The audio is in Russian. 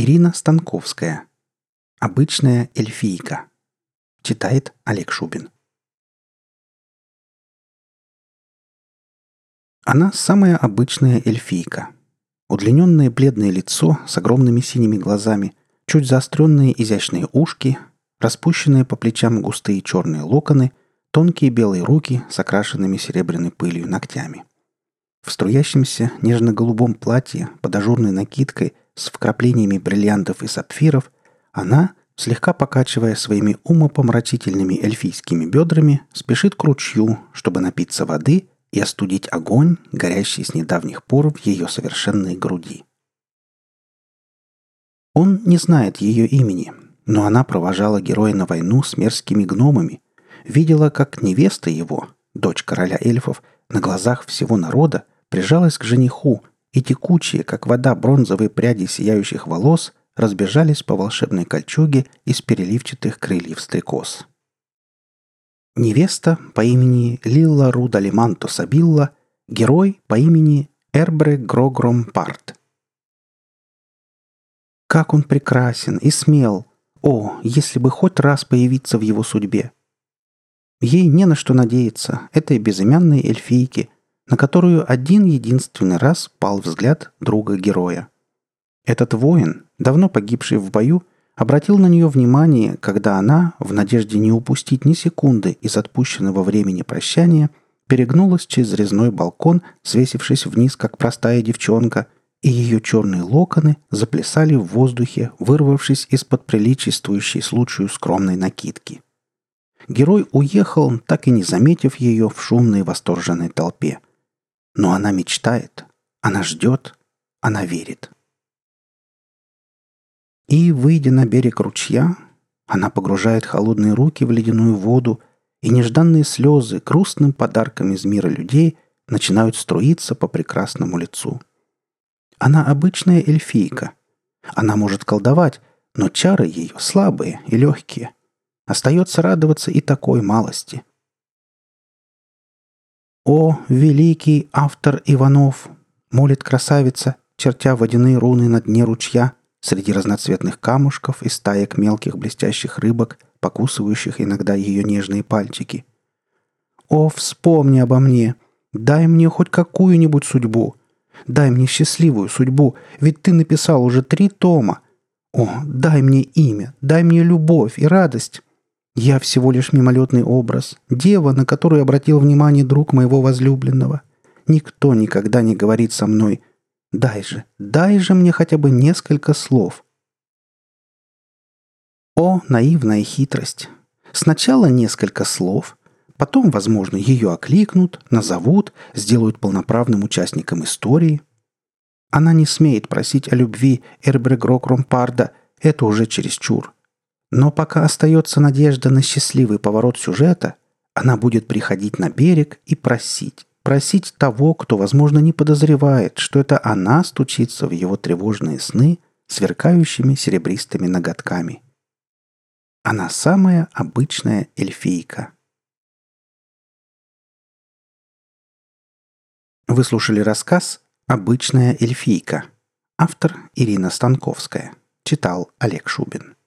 Ирина Станковская. Обычная эльфийка. Читает Олег Шубин. Она самая обычная эльфийка. Удлиненное бледное лицо с огромными синими глазами, чуть заостренные изящные ушки, распущенные по плечам густые черные локоны, тонкие белые руки с окрашенными серебряной пылью ногтями. В струящемся нежно-голубом платье под ажурной накидкой – с вкраплениями бриллиантов и сапфиров, она, слегка покачивая своими умопомрачительными эльфийскими бедрами, спешит к ручью, чтобы напиться воды и остудить огонь, горящий с недавних пор в ее совершенной груди. Он не знает ее имени, но она провожала героя на войну с мерзкими гномами, видела, как невеста его, дочь короля эльфов, на глазах всего народа прижалась к жениху, и текучие, как вода, бронзовые пряди сияющих волос разбежались по волшебной кольчуге из переливчатых крыльев стрекоз. Невеста по имени Лилла Руда Лиманто Сабилла, герой по имени Эрбре Грогром Парт. Как он прекрасен и смел! О, если бы хоть раз появиться в его судьбе! Ей не на что надеяться, этой безымянной эльфийке – на которую один единственный раз пал взгляд друга-героя. Этот воин, давно погибший в бою, обратил на нее внимание, когда она, в надежде не упустить ни секунды из отпущенного времени прощания, перегнулась через резной балкон, свесившись вниз, как простая девчонка, и ее черные локоны заплясали в воздухе, вырвавшись из-под приличествующей случаю скромной накидки. Герой уехал, так и не заметив ее в шумной восторженной толпе – но она мечтает, она ждет, она верит. И, выйдя на берег ручья, она погружает холодные руки в ледяную воду, и нежданные слезы грустным подарком из мира людей начинают струиться по прекрасному лицу. Она обычная эльфийка. Она может колдовать, но чары ее слабые и легкие. Остается радоваться и такой малости. «О, великий автор Иванов!» — молит красавица, чертя водяные руны на дне ручья среди разноцветных камушков и стаек мелких блестящих рыбок, покусывающих иногда ее нежные пальчики. «О, вспомни обо мне! Дай мне хоть какую-нибудь судьбу! Дай мне счастливую судьбу, ведь ты написал уже три тома! О, дай мне имя, дай мне любовь и радость!» Я всего лишь мимолетный образ, дева, на которую обратил внимание друг моего возлюбленного. Никто никогда не говорит со мной «Дай же, дай же мне хотя бы несколько слов». О, наивная хитрость! Сначала несколько слов, потом, возможно, ее окликнут, назовут, сделают полноправным участником истории. Она не смеет просить о любви Эрбрегрок Ромпарда, это уже чересчур – но пока остается надежда на счастливый поворот сюжета, она будет приходить на берег и просить. Просить того, кто, возможно, не подозревает, что это она стучится в его тревожные сны сверкающими серебристыми ноготками. Она самая обычная эльфийка. Вы слушали рассказ «Обычная эльфийка». Автор Ирина Станковская. Читал Олег Шубин.